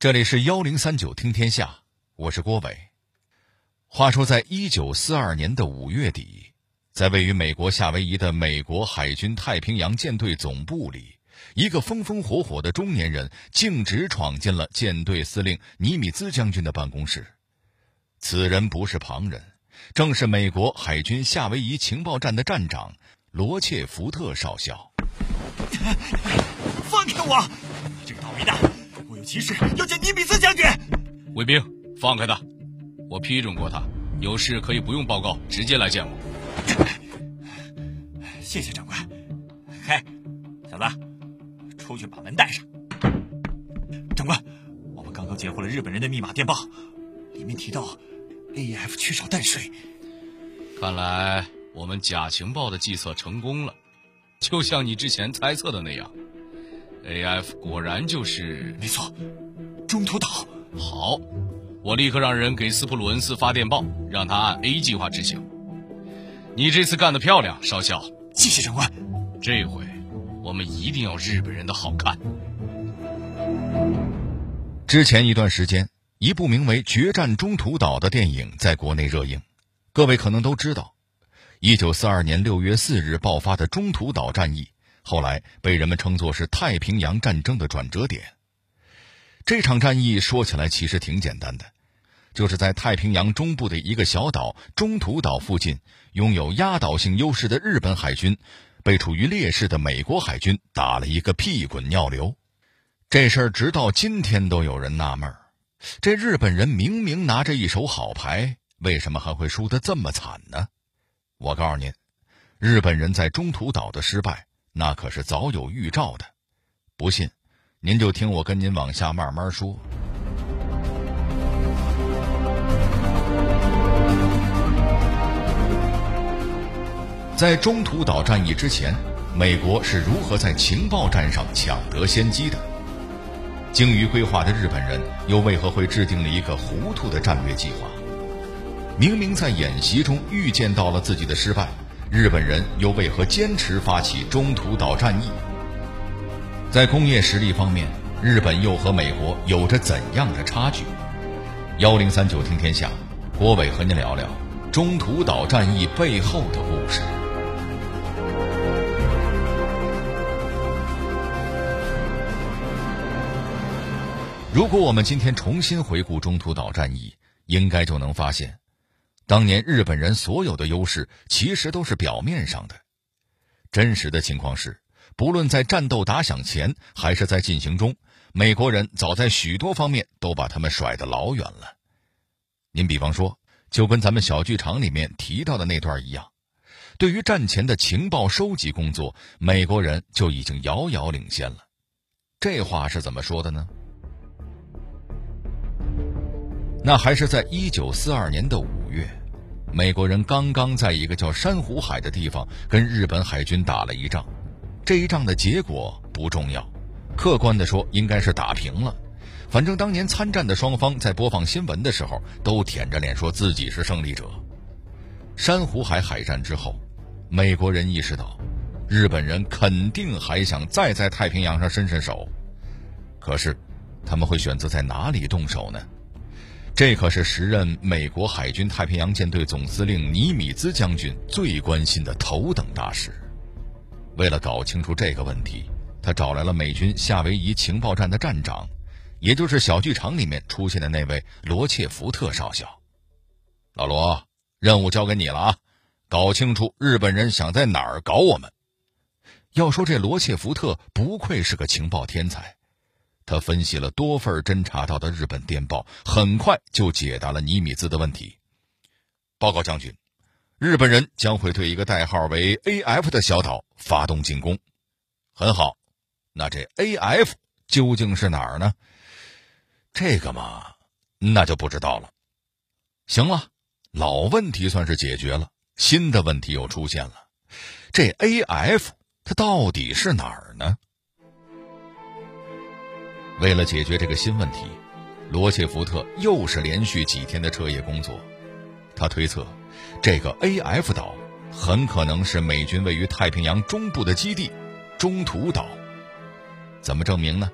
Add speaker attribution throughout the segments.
Speaker 1: 这里是幺零三九听天下，我是郭伟。话说，在一九四二年的五月底，在位于美国夏威夷的美国海军太平洋舰队总部里，一个风风火火的中年人径直闯进了舰队司令尼米兹将军的办公室。此人不是旁人，正是美国海军夏威夷情报站的站长罗切福特少校。
Speaker 2: 放开我！你这个倒霉蛋！我有急事要见尼米兹将军。
Speaker 3: 卫兵，放开他！我批准过他，有事可以不用报告，直接来见我。
Speaker 2: 谢谢长官。嘿，小子，出去把门带上。长官，我们刚刚截获了日本人的密码电报，里面提到 AEF 缺少淡水。
Speaker 3: 看来我们假情报的计策成功了，就像你之前猜测的那样，AF 果然就是
Speaker 2: 没错，中途岛。
Speaker 3: 好，我立刻让人给斯普鲁恩斯发电报，让他按 A 计划执行。你这次干得漂亮，少校。
Speaker 2: 谢谢长官。
Speaker 3: 这回我们一定要日本人的好看。
Speaker 1: 之前一段时间，一部名为《决战中途岛》的电影在国内热映。各位可能都知道，一九四二年六月四日爆发的中途岛战役，后来被人们称作是太平洋战争的转折点。这场战役说起来其实挺简单的，就是在太平洋中部的一个小岛中途岛附近，拥有压倒性优势的日本海军，被处于劣势的美国海军打了一个屁滚尿流。这事儿直到今天都有人纳闷：这日本人明明拿着一手好牌，为什么还会输得这么惨呢？我告诉您，日本人在中途岛的失败，那可是早有预兆的。不信，您就听我跟您往下慢慢说。在中途岛战役之前，美国是如何在情报战上抢得先机的？精于规划的日本人又为何会制定了一个糊涂的战略计划？明明在演习中预见到了自己的失败，日本人又为何坚持发起中途岛战役？在工业实力方面，日本又和美国有着怎样的差距？幺零三九听天下，郭伟和您聊聊中途岛战役背后的故事。如果我们今天重新回顾中途岛战役，应该就能发现，当年日本人所有的优势其实都是表面上的，真实的情况是，不论在战斗打响前还是在进行中，美国人早在许多方面都把他们甩得老远了。您比方说，就跟咱们小剧场里面提到的那段一样，对于战前的情报收集工作，美国人就已经遥遥领先了。这话是怎么说的呢？那还是在一九四二年的五，美国人刚刚在一个叫珊瑚海的地方跟日本海军打了一仗。这一仗的结果不重要，客观的说应该是打平了。反正当年参战的双方在播放新闻的时候都舔着脸说自己是胜利者。珊瑚海海战之后，美国人意识到，日本人肯定还想再在太平洋上伸伸手。可是，他们会选择在哪里动手呢？这可是时任美国海军太平洋舰队总司令尼米兹将军最关心的头等大事。为了搞清楚这个问题，他找来了美军夏威夷情报站的站长，也就是小剧场里面出现的那位罗切福特少校。老罗，任务交给你了啊！搞清楚日本人想在哪儿搞我们。要说这罗切福特不愧是个情报天才。他分析了多份侦查到的日本电报，很快就解答了尼米兹的问题。报告将军，日本人将会对一个代号为 AF 的小岛发动进攻。很好，那这 AF 究竟是哪儿呢？这个嘛，那就不知道了。行了，老问题算是解决了，新的问题又出现了。这 AF 它到底是哪儿呢？为了解决这个新问题，罗切福特又是连续几天的彻夜工作。他推测，这个 AF 岛很可能是美军位于太平洋中部的基地——中途岛。怎么证明呢？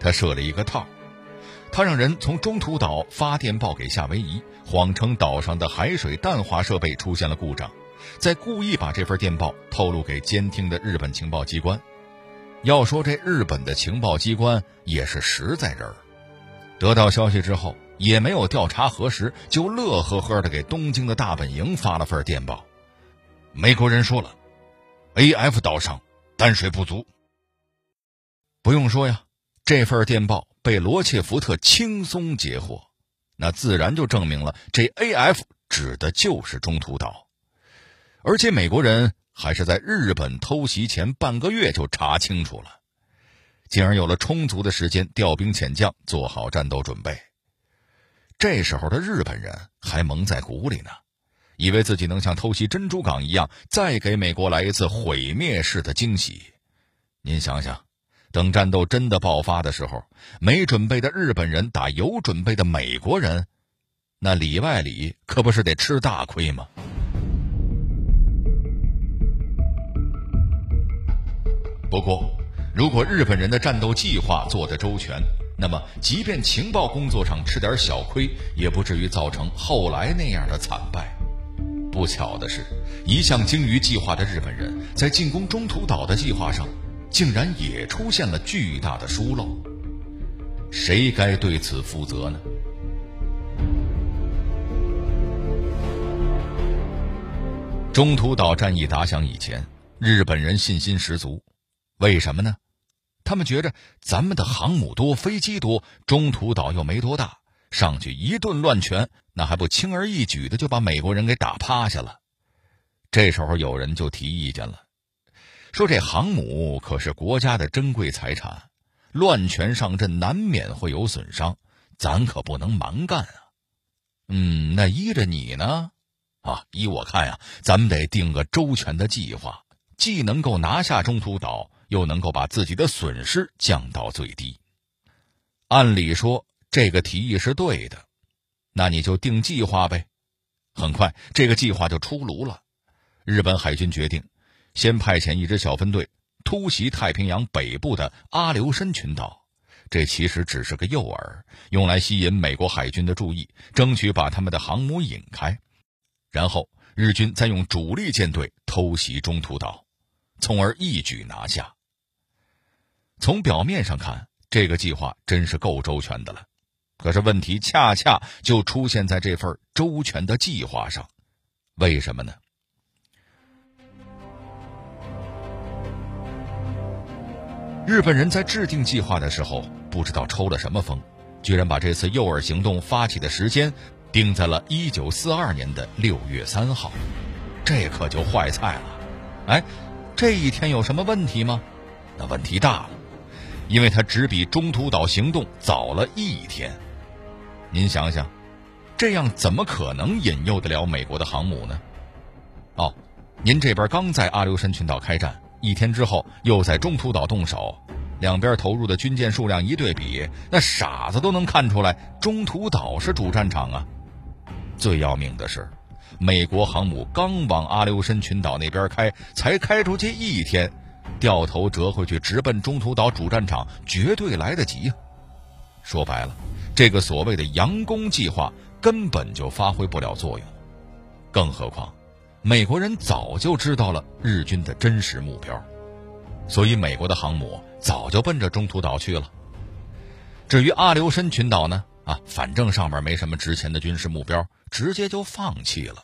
Speaker 1: 他设了一个套：他让人从中途岛发电报给夏威夷，谎称岛上的海水淡化设备出现了故障，再故意把这份电报透露给监听的日本情报机关。要说这日本的情报机关也是实在人儿，得到消息之后也没有调查核实，就乐呵呵的给东京的大本营发了份电报。美国人说了，A.F 岛上淡水不足。不用说呀，这份电报。被罗切福特轻松截获，那自然就证明了这 A.F 指的就是中途岛，而且美国人还是在日本偷袭前半个月就查清楚了，进而有了充足的时间调兵遣将，做好战斗准备。这时候的日本人还蒙在鼓里呢，以为自己能像偷袭珍珠港一样，再给美国来一次毁灭式的惊喜。您想想。等战斗真的爆发的时候，没准备的日本人打有准备的美国人，那里外里可不是得吃大亏吗？不过，如果日本人的战斗计划做得周全，那么即便情报工作上吃点小亏，也不至于造成后来那样的惨败。不巧的是，一向精于计划的日本人在进攻中途岛的计划上。竟然也出现了巨大的疏漏，谁该对此负责呢？中途岛战役打响以前，日本人信心十足，为什么呢？他们觉着咱们的航母多，飞机多，中途岛又没多大，上去一顿乱拳，那还不轻而易举的就把美国人给打趴下了。这时候有人就提意见了。说这航母可是国家的珍贵财产，乱拳上阵难免会有损伤，咱可不能蛮干啊。嗯，那依着你呢？啊，依我看呀，咱们得定个周全的计划，既能够拿下中途岛，又能够把自己的损失降到最低。按理说这个提议是对的，那你就定计划呗。很快，这个计划就出炉了，日本海军决定。先派遣一支小分队突袭太平洋北部的阿留申群岛，这其实只是个诱饵，用来吸引美国海军的注意，争取把他们的航母引开。然后日军再用主力舰队偷袭中途岛，从而一举拿下。从表面上看，这个计划真是够周全的了。可是问题恰恰就出现在这份周全的计划上，为什么呢？日本人在制定计划的时候，不知道抽了什么风，居然把这次诱饵行动发起的时间定在了一九四二年的六月三号，这可就坏菜了。哎，这一天有什么问题吗？那问题大了，因为它只比中途岛行动早了一天。您想想，这样怎么可能引诱得了美国的航母呢？哦，您这边刚在阿留申群岛开战。一天之后，又在中途岛动手，两边投入的军舰数量一对比，那傻子都能看出来，中途岛是主战场啊。最要命的是，美国航母刚往阿留申群岛那边开，才开出去一天，掉头折回去直奔中途岛主战场，绝对来得及啊。说白了，这个所谓的“佯攻计划”根本就发挥不了作用，更何况。美国人早就知道了日军的真实目标，所以美国的航母早就奔着中途岛去了。至于阿留申群岛呢？啊，反正上面没什么值钱的军事目标，直接就放弃了。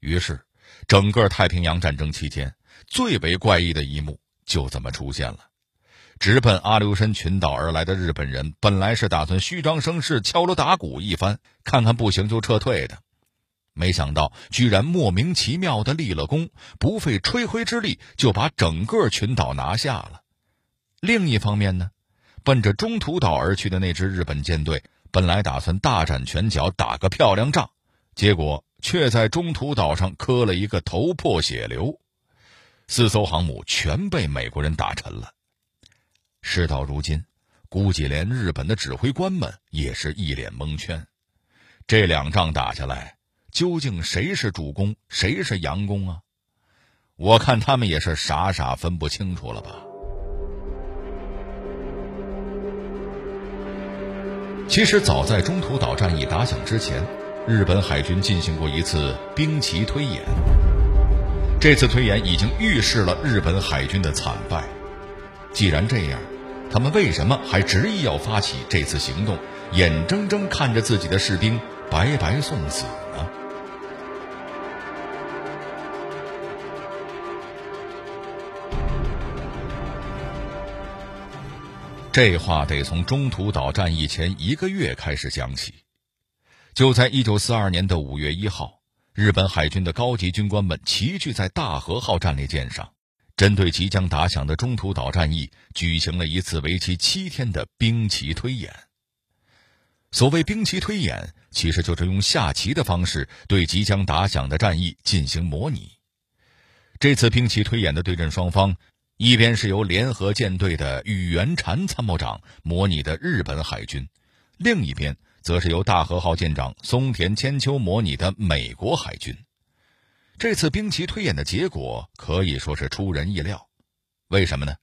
Speaker 1: 于是，整个太平洋战争期间最为怪异的一幕就这么出现了：直奔阿留申群岛而来的日本人，本来是打算虚张声势、敲锣打鼓一番，看看不行就撤退的。没想到，居然莫名其妙的立了功，不费吹灰之力就把整个群岛拿下了。另一方面呢，奔着中途岛而去的那支日本舰队，本来打算大展拳脚，打个漂亮仗，结果却在中途岛上磕了一个头破血流，四艘航母全被美国人打沉了。事到如今，估计连日本的指挥官们也是一脸蒙圈。这两仗打下来。究竟谁是主攻，谁是佯攻啊？我看他们也是傻傻分不清楚了吧。其实早在中途岛战役打响之前，日本海军进行过一次兵棋推演。这次推演已经预示了日本海军的惨败。既然这样，他们为什么还执意要发起这次行动，眼睁睁看着自己的士兵白白送死呢？这话得从中途岛战役前一个月开始讲起。就在一九四二年的五月一号，日本海军的高级军官们齐聚在大和号战列舰上，针对即将打响的中途岛战役，举行了一次为期七天的兵棋推演。所谓兵棋推演，其实就是用下棋的方式对即将打响的战役进行模拟。这次兵棋推演的对阵双方。一边是由联合舰队的宇垣禅参谋长模拟的日本海军，另一边则是由大和号舰长松田千秋模拟的美国海军。这次兵棋推演的结果可以说是出人意料，为什么呢？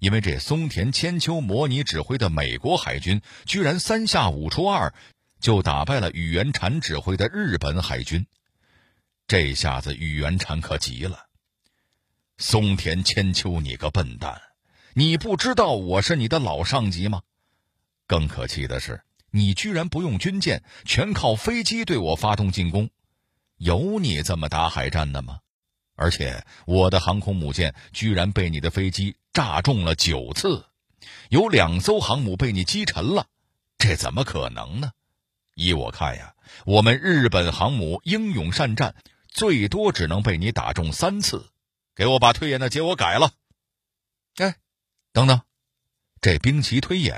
Speaker 1: 因为这松田千秋模拟指挥的美国海军居然三下五除二就打败了宇垣禅指挥的日本海军，这下子宇垣禅可急了。松田千秋，你个笨蛋！你不知道我是你的老上级吗？更可气的是，你居然不用军舰，全靠飞机对我发动进攻。有你这么打海战的吗？而且我的航空母舰居然被你的飞机炸中了九次，有两艘航母被你击沉了，这怎么可能呢？依我看呀，我们日本航母英勇善战，最多只能被你打中三次。给我把推演的结果改了。哎，等等，这兵棋推演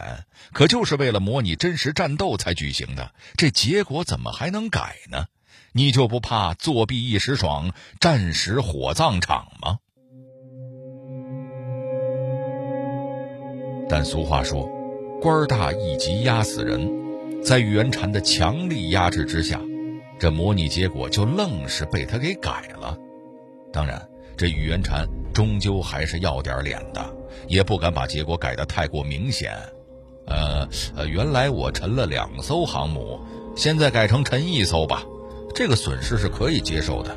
Speaker 1: 可就是为了模拟真实战斗才举行的，这结果怎么还能改呢？你就不怕作弊一时爽，战时火葬场吗？但俗话说，官大一级压死人，在宇垣禅的强力压制之下，这模拟结果就愣是被他给改了。当然。这宇垣禅终究还是要点脸的，也不敢把结果改得太过明显。呃呃，原来我沉了两艘航母，现在改成沉一艘吧，这个损失是可以接受的。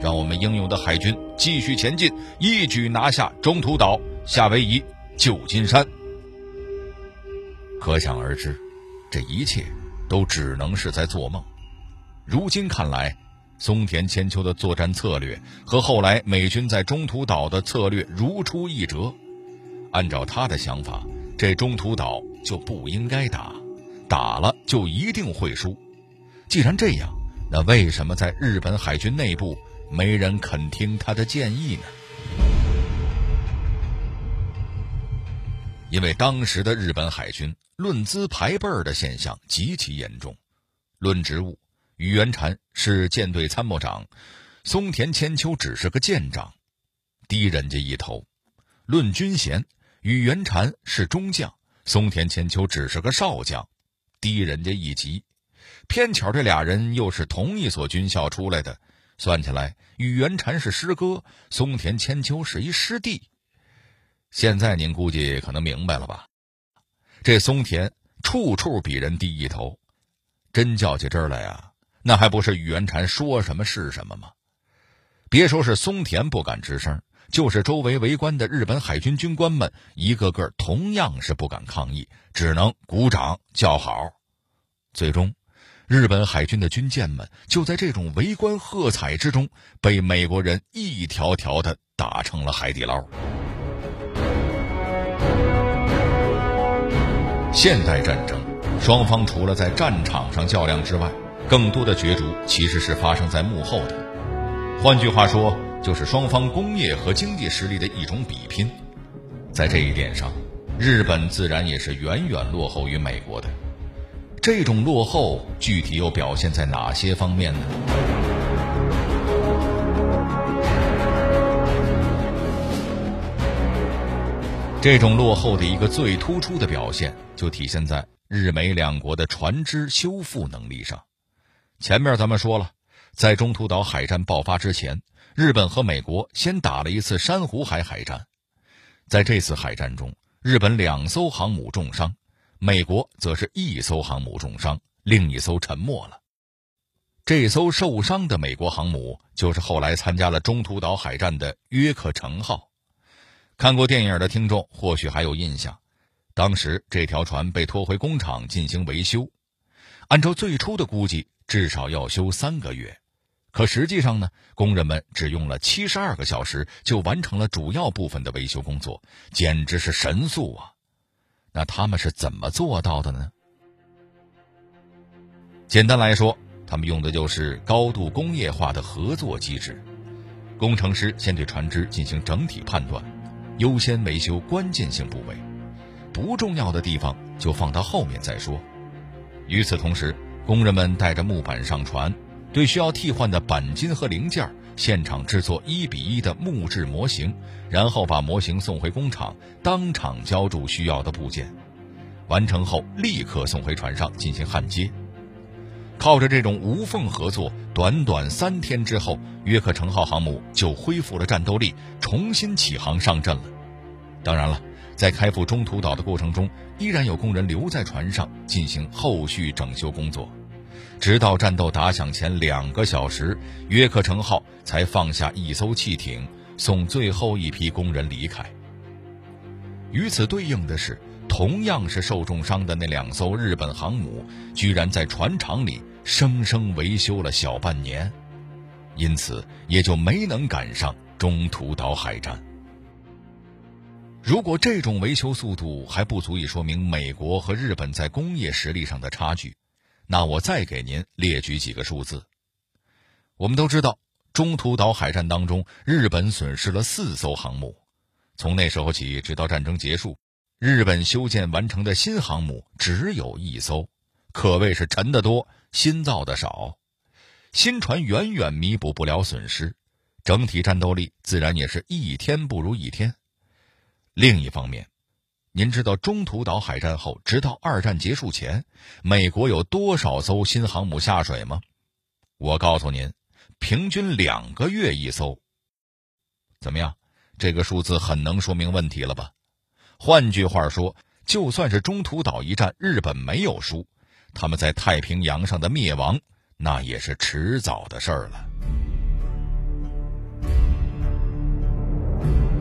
Speaker 1: 让我们英勇的海军继续前进，一举拿下中途岛、夏威夷、旧金山。可想而知，这一切都只能是在做梦。如今看来。松田千秋的作战策略和后来美军在中途岛的策略如出一辙。按照他的想法，这中途岛就不应该打，打了就一定会输。既然这样，那为什么在日本海军内部没人肯听他的建议呢？因为当时的日本海军论资排辈儿的现象极其严重，论职务。宇垣禅是舰队参谋长，松田千秋只是个舰长，低人家一头。论军衔，宇垣禅是中将，松田千秋只是个少将，低人家一级。偏巧这俩人又是同一所军校出来的，算起来，宇垣禅是师哥，松田千秋是一师弟。现在您估计可能明白了吧？这松田处处比人低一头，真较起真来呀！那还不是宇垣禅说什么是什么吗？别说是松田不敢吱声，就是周围围观的日本海军军官们，一个个同样是不敢抗议，只能鼓掌叫好。最终，日本海军的军舰们就在这种围观喝彩之中，被美国人一条条的打成了海底捞。现代战争，双方除了在战场上较量之外，更多的角逐其实是发生在幕后的，换句话说，就是双方工业和经济实力的一种比拼。在这一点上，日本自然也是远远落后于美国的。这种落后具体又表现在哪些方面呢？这种落后的一个最突出的表现，就体现在日美两国的船只修复能力上。前面咱们说了，在中途岛海战爆发之前，日本和美国先打了一次珊瑚海海战。在这次海战中，日本两艘航母重伤，美国则是一艘航母重伤，另一艘沉没了。这艘受伤的美国航母就是后来参加了中途岛海战的约克城号。看过电影的听众或许还有印象，当时这条船被拖回工厂进行维修，按照最初的估计，至少要修三个月。可实际上呢，工人们只用了七十二个小时就完成了主要部分的维修工作，简直是神速啊！那他们是怎么做到的呢？简单来说，他们用的就是高度工业化的合作机制。工程师先对船只进行整体判断，优先维修关键性部位，不重要的地方就放到后面再说。与此同时，工人们带着木板上船。对需要替换的钣金和零件，现场制作一比一的木质模型，然后把模型送回工厂，当场浇筑需要的部件。完成后立刻送回船上进行焊接。靠着这种无缝合作，短短三天之后，约克城号航母就恢复了战斗力，重新起航上阵了。当然了，在开赴中途岛的过程中，依然有工人留在船上进行后续整修工作。直到战斗打响前两个小时，约克城号才放下一艘汽艇，送最后一批工人离开。与此对应的是，同样是受重伤的那两艘日本航母，居然在船厂里生生维修了小半年，因此也就没能赶上中途岛海战。如果这种维修速度还不足以说明美国和日本在工业实力上的差距。那我再给您列举几个数字。我们都知道，中途岛海战当中，日本损失了四艘航母。从那时候起，直到战争结束，日本修建完成的新航母只有一艘，可谓是沉得多，新造的少。新船远远弥补不了损失，整体战斗力自然也是一天不如一天。另一方面，您知道中途岛海战后，直到二战结束前，美国有多少艘新航母下水吗？我告诉您，平均两个月一艘。怎么样？这个数字很能说明问题了吧？换句话说，就算是中途岛一战日本没有输，他们在太平洋上的灭亡，那也是迟早的事儿了。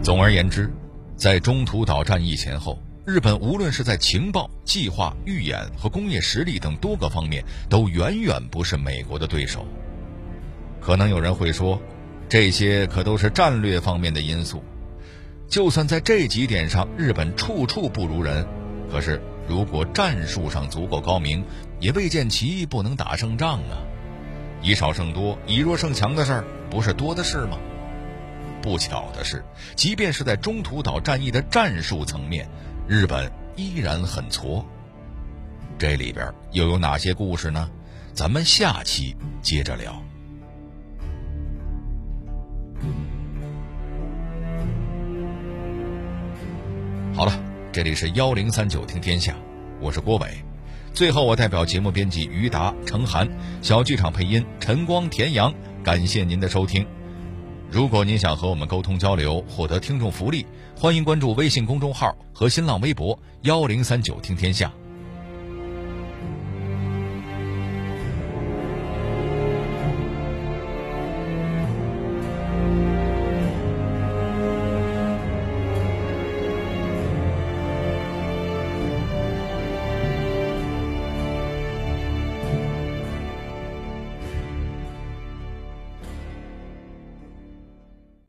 Speaker 1: 总而言之，在中途岛战役前后。日本无论是在情报、计划、预演和工业实力等多个方面，都远远不是美国的对手。可能有人会说，这些可都是战略方面的因素。就算在这几点上日本处处不如人，可是如果战术上足够高明，也未见其不能打胜仗啊！以少胜多、以弱胜强的事儿，不是多的是吗？不巧的是，即便是在中途岛战役的战术层面，日本依然很挫，这里边又有哪些故事呢？咱们下期接着聊。好了，这里是幺零三九听天下，我是郭伟。最后，我代表节目编辑于达、程涵，小剧场配音陈光、田阳，感谢您的收听。如果您想和我们沟通交流，获得听众福利，欢迎关注微信公众号和新浪微博“幺零三九听天下”。